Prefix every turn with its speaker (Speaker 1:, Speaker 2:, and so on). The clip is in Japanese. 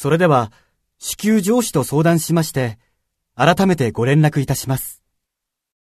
Speaker 1: それでは、至急上司と相談しまして、改めてご連絡いたします。